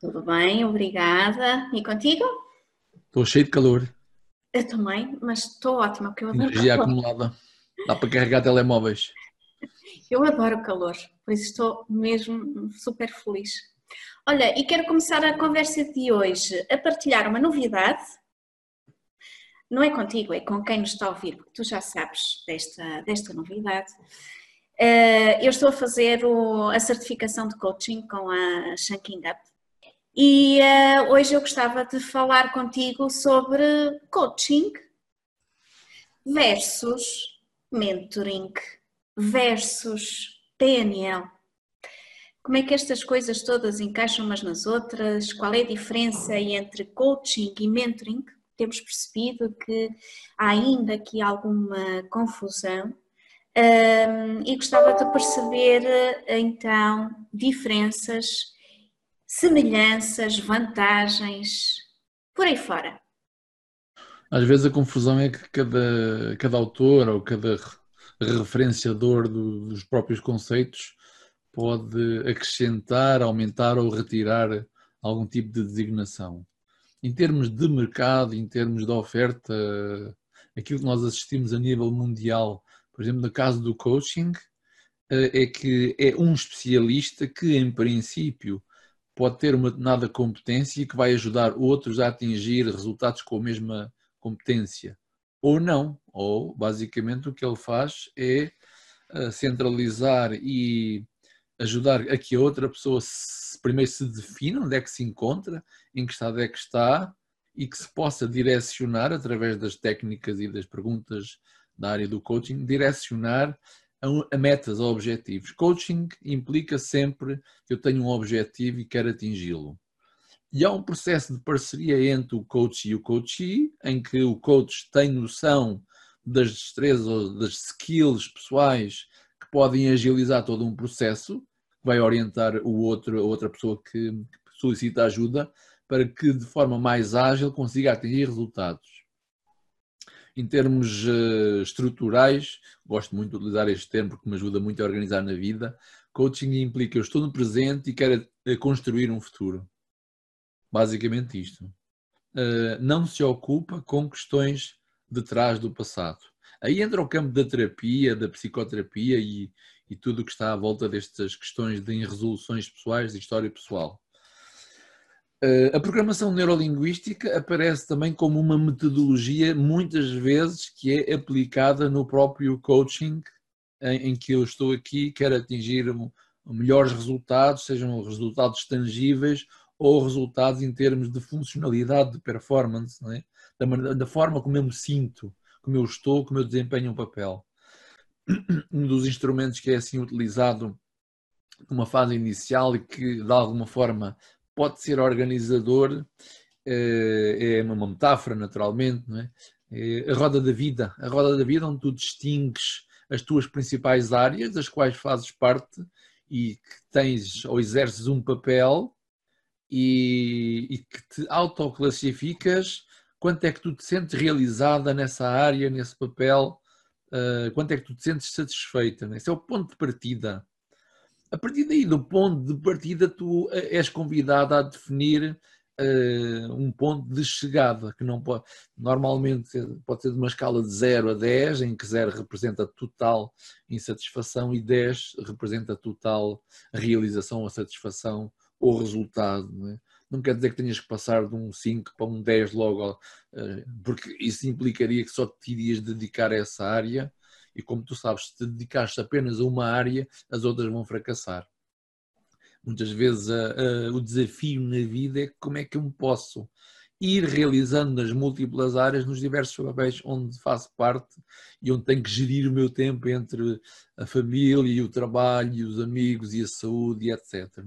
Tudo bem, obrigada. E contigo? Estou cheio de calor. Eu também, mas estou ótima, porque eu adoro Energia calor. acumulada. Dá para carregar telemóveis. Eu adoro calor, por isso estou mesmo super feliz. Olha, e quero começar a conversa de hoje a partilhar uma novidade. Não é contigo, é com quem nos está a ouvir, porque tu já sabes desta, desta novidade. Eh, eu estou a fazer a certificação de coaching com a Shanking Up e eh, hoje eu gostava de falar contigo sobre coaching versus mentoring versus PNL. Como é que estas coisas todas encaixam umas nas outras? Qual é a diferença entre coaching e mentoring? Temos percebido que há ainda aqui alguma confusão Hum, e gostava de perceber então diferenças, semelhanças, vantagens, por aí fora. Às vezes a confusão é que cada, cada autor ou cada re- referenciador do- dos próprios conceitos pode acrescentar, aumentar ou retirar algum tipo de designação. Em termos de mercado, em termos de oferta, aquilo que nós assistimos a nível mundial, por exemplo, no caso do coaching, eh, é que é um especialista que, em princípio, pode ter uma determinada competência que vai ajudar outros a atingir resultados com a mesma competência. Ou não, ou basicamente o que ele faz é eh, centralizar e ajudar a que a outra pessoa se- primeiro se defina onde é que se encontra, em que estado é que está e que se possa direcionar através das técnicas e das perguntas da área do coaching, direcionar a, metas, a objetivos. Coaching implica sempre que eu tenho um objetivo e quero atingi-lo. E há um processo de parceria entre o coach e o coachee, em que o coach tem noção das destrezas ou das skills pessoais que podem agilizar todo um processo, que vai orientar o outro, a outra pessoa que que solicita ajuda, para que de forma mais ágil consiga atingir resultados. Em termos eh, estruturais, gosto muito de utilizar este termo porque me ajuda muito a organizar na vida. Coaching implica eu estou no presente e quero eh, construir um futuro. Basicamente isto. Eh, não se ocupa com questões de trás do passado. Aí entra o campo da terapia, da psicoterapia e, e tudo o que está à volta destas questões de resoluções pessoais, de história pessoal. Uh, A programação neurolinguística aparece também como uma metodologia, muitas vezes, que é aplicada no próprio coaching, em, em que eu estou aqui, quero atingir um- melhores resultados, sejam resultados tangíveis ou resultados em termos de funcionalidade, de performance, é? da, da forma como eu me sinto, como eu estou, como eu desempenho um papel. Um dos instrumentos que é assim utilizado numa fase inicial e que, de alguma forma, pode ser organizador, eh, é uma metáfora, naturalmente, não é? É a roda da vida. A roda da vida onde tu distingues as tuas principais áreas, das quais fazes parte e que tens ou exerces um papel e, e que te autoclassificas quanto é que tu te sentes realizada nessa área, nesse papel, eh, quanto é que tu te sentes satisfeita. não é? Esse é o ponto de partida. A partir daí, do ponto de partida, tu eh, és convidado a definir eh, um ponto de chegada, que não pode, normalmente pode ser de uma escala de 0 a 10, em que 0 representa total insatisfação e 10 representa total realização ou satisfação ou resultado. Não, é? não quer dizer que tenhas que passar de um 5 para um 10 logo, eh, porque isso implicaria que só te irias dedicar a essa área e como tu sabes, se te dedicares apenas a uma área, as outras vão fracassar. Muitas vezes o desafio na vida é como é que eu me posso ir realizando nas múltiplas áreas, nos diversos papéis onde faço parte e onde tenho que gerir o meu tempo entre a família e o trabalho, e os amigos e a saúde e etc.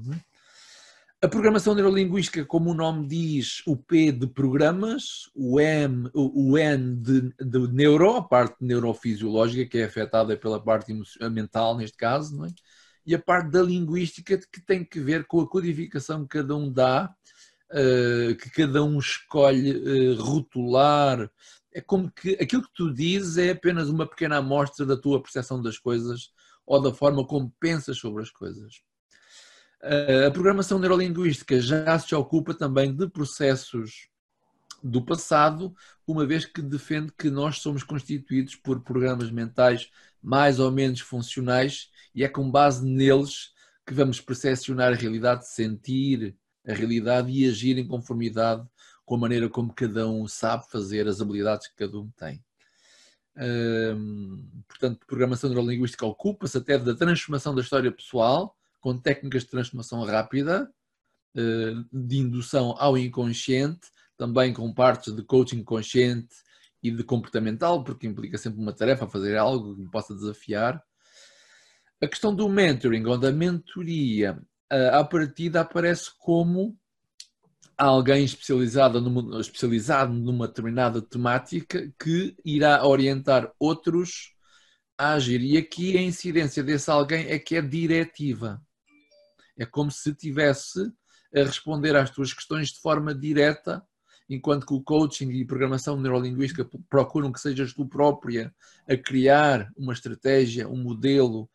A programação neurolinguística, como o nome diz, o P de programas, o M, o N de, de neuro, a parte neurofisiológica, que é afetada pela parte mental, neste caso, não é? e a parte da linguística, que tem que ver com a codificação que cada um dá, uh, que cada um escolhe uh, rotular. É como que aquilo que tu dizes é apenas uma pequena amostra da tua percepção das coisas ou da forma como pensas sobre as coisas. A programação neurolinguística já se ocupa também de processos do passado, uma vez que defende que nós somos constituídos por programas mentais mais ou menos funcionais e é com base neles que vamos percepcionar a realidade, sentir a realidade e agir em conformidade com a maneira como cada um sabe fazer, as habilidades que cada um tem. Hum, portanto, programação neurolinguística ocupa-se até da transformação da história pessoal com técnicas de transformação rápida, eh, de indução ao inconsciente, também com partes de coaching consciente e de comportamental, porque implica sempre uma tarefa, fazer algo que me possa desafiar. A questão do mentoring ou da mentoria, eh, à partida aparece como alguém especializado numa, especializado numa determinada temática que irá orientar outros a agir. E aqui a incidência desse alguém é que é diretiva. É como se tivesse a responder às tuas questões de forma direta, enquanto que o coaching e programação neurolinguística procuram que sejas tu própria a criar uma estratégia, um modelo,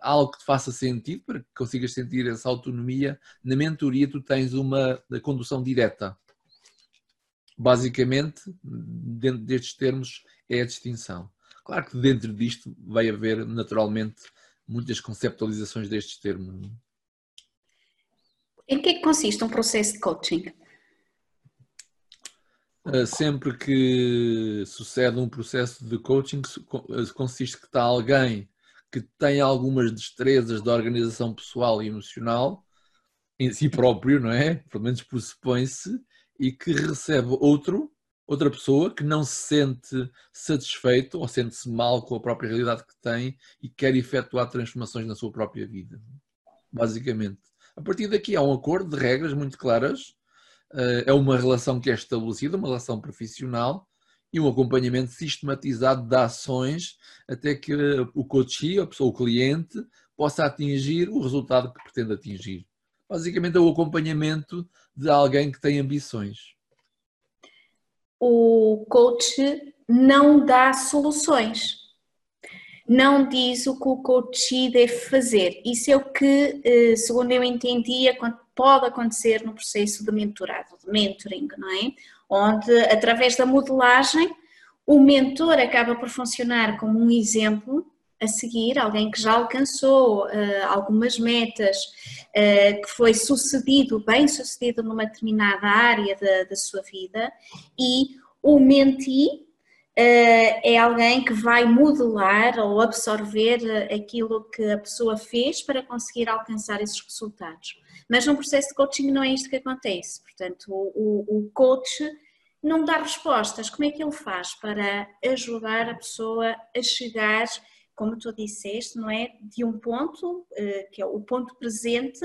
algo que te faça sentido para que consigas sentir essa autonomia. Na mentoria tu tens uma condução direta. Basicamente, dentro destes termos, é a distinção. Claro que dentro disto vai haver naturalmente muitas conceptualizações destes termos. Em que é que consiste um processo de coaching? Ah, sempre que sucede um processo de coaching, ah, consiste que está alguém que tem algumas destrezas de organização pessoal e emocional em si próprio, não é? Pelo menos pressupõe-se, e que recebe outro, outra pessoa que não se sente satisfeito ou sente-se mal com a própria realidade que tem e quer efetuar transformações na sua própria vida. Basicamente. A partir daqui há um acordo de regras muito claras, eh, é uma relação que é estabelecida, uma relação profissional e um acompanhamento sistematizado de ações até que o coach, a pessoa, o cliente, possa atingir o resultado que pretende atingir. Basicamente é o acompanhamento de alguém que tem ambições. O coach não dá soluções não diz o que o coach deve fazer. Isso é o que, eh, segundo eu entendia, pode acontecer no processo de mentorado, de mentoring, não é? Onde, através da modelagem, o mentor acaba por funcionar como um exemplo a seguir, alguém que já alcançou uh, algumas metas, uh, que foi sucedido, bem sucedido numa determinada área da, sua vida, e o mentee é alguém que vai modelar ou absorver eh, aquilo que a pessoa fez para conseguir alcançar esses resultados. Mas num processo de coaching não é isto que acontece. Portanto, o, o coach não dá respostas. Como é que ele faz para ajudar a pessoa a chegar, como tu disseste, não é? De um ponto, eh, que é o ponto presente,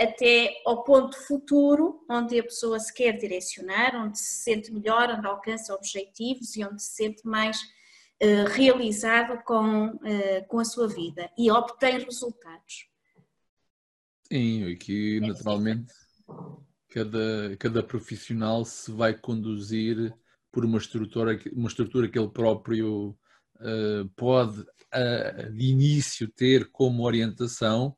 até ao ponto futuro, onde a pessoa se quer direcionar, onde se sente melhor, onde alcança objetivos e onde se sente mais uh, realizado com, uh, com a sua vida e obtém resultados. Sim, aqui é naturalmente cada, cada profissional se vai conduzir por uma estrutura, uma estrutura que ele próprio uh, pode uh, de início ter como orientação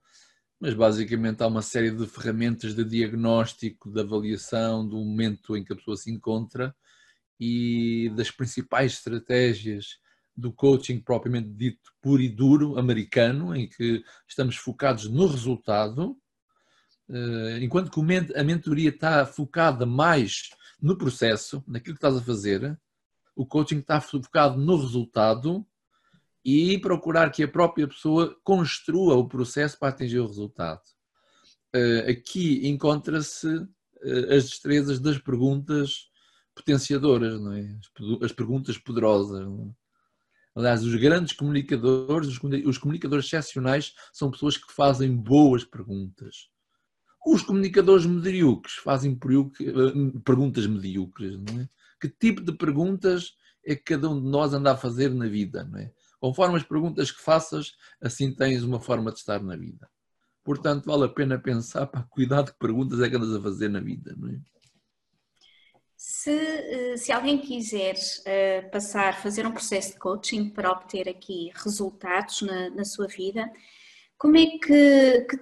mas basicamente há uma série de ferramentas de diagnóstico, de avaliação do momento em que a pessoa se encontra e das principais estratégias do coaching propriamente dito puro e duro americano, em que estamos focados no resultado, eh, enquanto que a mentoria está focada mais no processo, naquilo que estás a fazer, o coaching está focado no resultado e procurar que a própria pessoa construa o processo para atingir o resultado. Eh, aqui encontra-se eh, as destrezas das perguntas potenciadoras, não é? as perguntas poderosas. É? Aliás, os grandes comunicadores, os comunicadores excepcionais, são pessoas que fazem boas perguntas. Os comunicadores medíocres fazem eh, perguntas medíocres, não é? Que tipo de perguntas é que cada um de nós anda a fazer na vida, não é? Conforme as perguntas que faças, assim tens uma forma de estar na vida. Portanto, vale a pena pensar, para cuidado que perguntas é que andas a fazer na vida, não é? Se, eh, se alguém quiser uh, passar, fazer um processo de coaching para obter aqui resultados na, na sua vida, como é que, que,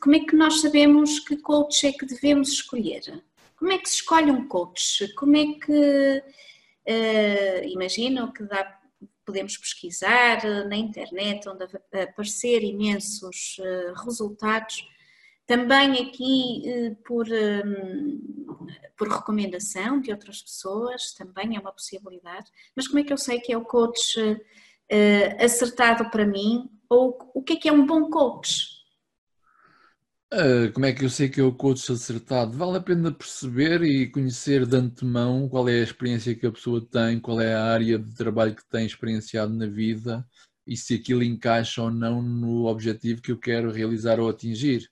como é que nós sabemos que coach é que devemos escolher? Como é que se escolhe um coach? Como é que uh, imagino que dá, podemos pesquisar na internet, onde aparecer imensos uh, resultados também aqui eh, por, hum, por recomendação de outras pessoas, também é uma possibilidade. Mas como é que eu sei que é o coach eh, acertado para mim? Ou o que é que é um bom coach? Ah, como é que eu sei que é o coach acertado? Vale a pena perceber e conhecer de antemão qual é a experiência que a pessoa tem, qual é a área de trabalho que tem experienciado na vida e se aquilo encaixa ou não no objetivo que eu quero realizar ou atingir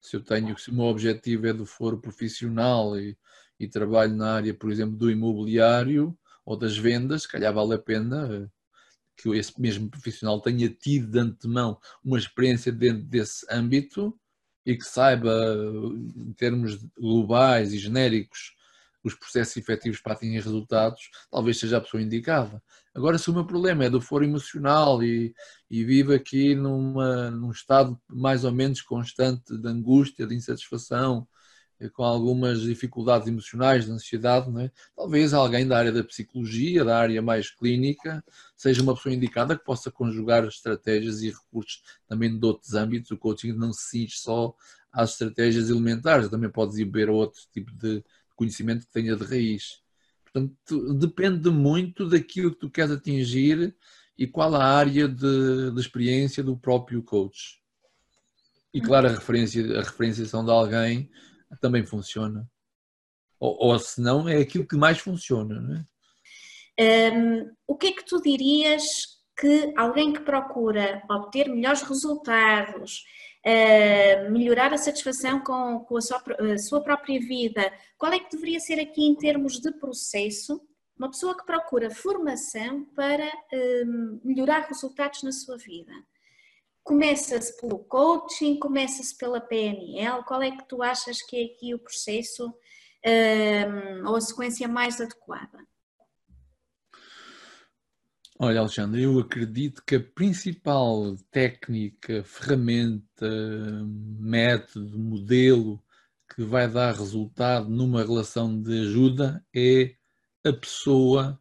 se eu tenho, se o meu objetivo é do foro profissional e, e trabalho na área, por exemplo, do imobiliário ou das vendas, se calhar vale a pena eh, que esse mesmo profissional tenha tido de antemão uma experiência dentro desse âmbito e que saiba, em termos globais e genéricos, os processos efetivos para atingir resultados, talvez seja a pessoa indicada. Agora, se o meu problema é do foro emocional e, e vivo aqui numa, num estado mais ou menos constante de angústia, de insatisfação, com algumas dificuldades emocionais, de ansiedade, é? talvez alguém da área da psicologia, da área mais clínica, seja uma pessoa indicada que possa conjugar estratégias e recursos também de outros âmbitos. O coaching não se cinge só às estratégias elementares, também pode desenvolver outro tipo de, conhecimento que tenha de raiz. Portanto, depende muito daquilo que tu queres atingir e qual a área de, de experiência do próprio coach. E claro, a, referência, a referenciação de alguém também funciona. Ou, ou se não, é aquilo que mais funciona. Não é? Um, o que é que tu dirias que alguém que procura obter melhores resultados, uh, melhorar a satisfação com, com a, sua, a, sua, própria vida, qual é que deveria ser aqui em termos de processo? Uma pessoa que procura formação para uh, melhorar resultados na sua vida. Começa-se pelo coaching, começa-se pela PNL, qual é que tu achas que é aqui o processo uh, ou a sequência mais adequada? Olha, Alexandre, eu acredito que a principal técnica, ferramenta, método, modelo que vai dar resultado numa relação de ajuda é a pessoa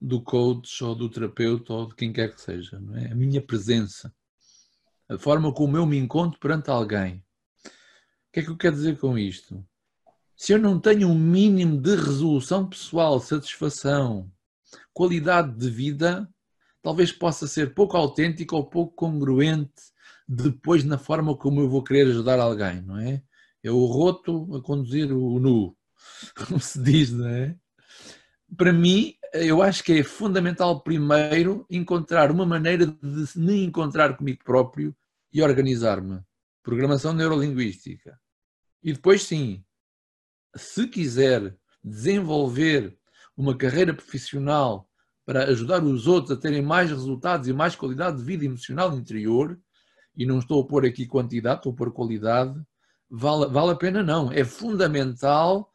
do coach ou do terapeuta ou de quem quer que seja, não é? A minha presença, a forma como eu me encontro perante alguém. O que é que eu quero dizer com isto? Se eu não tenho um mínimo de resolução pessoal, satisfação, qualidade de vida talvez possa ser pouco autêntica ou pouco congruente depois na forma como eu vou querer ajudar alguém, não é? É o roto a conduzir o nu, como se diz, não é? Para mim, eu acho que é fundamental primeiro encontrar uma maneira de me encontrar comigo próprio e organizar-me. Programação neurolinguística. E depois sim, se quiser desenvolver uma carreira profissional para ajudar os outros a terem mais resultados e mais qualidade de vida emocional interior, e não estou a pôr aqui quantidade, estou a pôr qualidade, vale, vale a pena não. É fundamental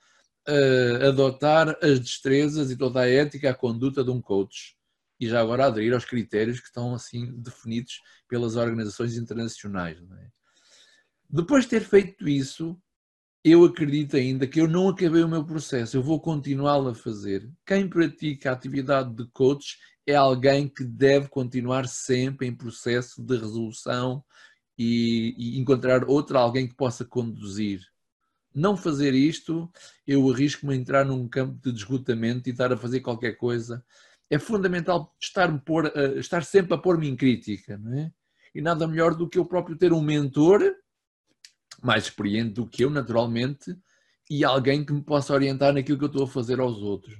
uh, adotar as destrezas e toda a ética, a conduta de um coach. E já agora aderir aos critérios que estão assim definidos pelas organizações internacionais. É? Depois de ter feito isso, eu acredito ainda que eu não acabei o meu processo, eu vou continuá-lo a fazer. Quem pratica a atividade de coach é alguém que deve continuar sempre em processo de resolução e, e encontrar outro alguém que possa conduzir. Não fazer isto, eu arrisco-me a entrar num campo de desgotamento e estar a fazer qualquer coisa. É fundamental estar, por, estar sempre a pôr-me em crítica, não é? E nada melhor do que eu próprio ter um mentor mais experiente do que eu, naturalmente, e alguém que me possa orientar naquilo que eu estou a fazer aos outros.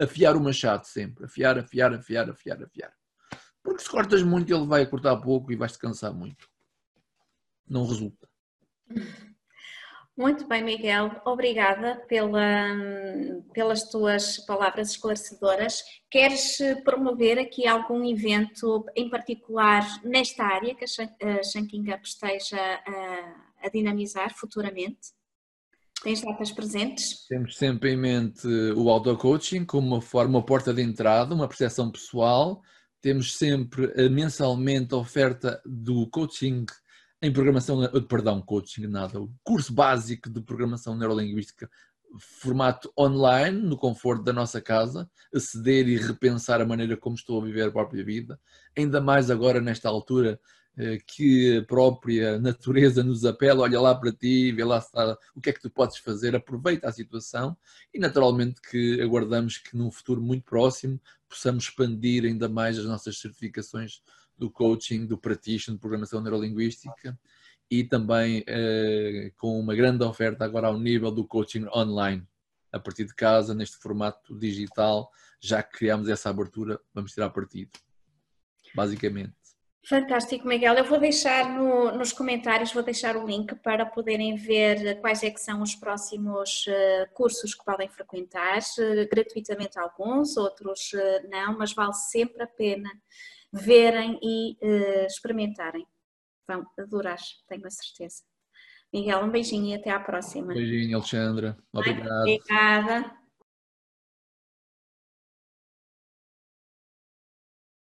Afiar o machado sempre, afiar, afiar, afiar, afiar, afiar. Porque se cortas muito, ele vai cortar pouco e vais-te cansar muito. Não resulta. Muito bem, Miguel. Obrigada pela, pelas tuas palavras esclarecedoras. Queres promover aqui algum evento em particular nesta área que a Shanking Up esteja a, a dinamizar futuramente? Tens datas presentes? Temos sempre em mente o auto-coaching como uma forma, uma porta de entrada, uma percepção pessoal. Temos sempre eh, mensalmente a oferta do coaching em programação, eh, perdão, coaching, nada, o curso básico de programação neurolinguística, formato online, no conforto da nossa casa, aceder e repensar a maneira como estou a viver a própria vida, ainda mais agora nesta altura eh, que a própria natureza nos apela, olha lá para ti, vê lá o que é que tu podes fazer, aproveita a situação. E naturalmente que aguardamos que num futuro muito próximo possamos expandir ainda mais as nossas certificações do coaching, do practitioner, de programação neurolinguística e também eh, com uma grande oferta agora ao nível do coaching online, a partir de casa, neste formato digital, já que criamos essa abertura, vamos tirar partido, basicamente. Fantástico, Miguel. Eu vou deixar no, nos comentários, vou deixar o link para poderem ver quais é que são os próximos uh, cursos que podem frequentar, uh, gratuitamente alguns, outros uh, não, mas vale sempre a pena verem e uh, experimentarem. Vão adorar, tenho a certeza. Miguel, um beijinho e até à próxima. Beijinho, Alexandra. Obrigado. Obrigada.